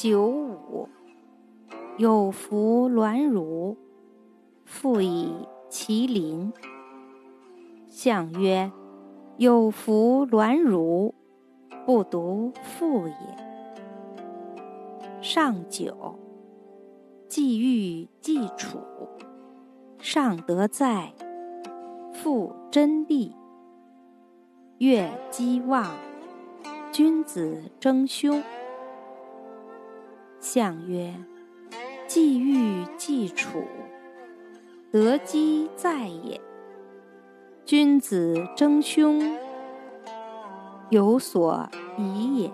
九五，有弗卵乳，复以其邻。象曰：有弗卵乳，不独父也。上九，既欲既处，上德在，复真利。月积旺，君子争凶。相曰：既欲既处，得机在也。君子争凶，有所疑也。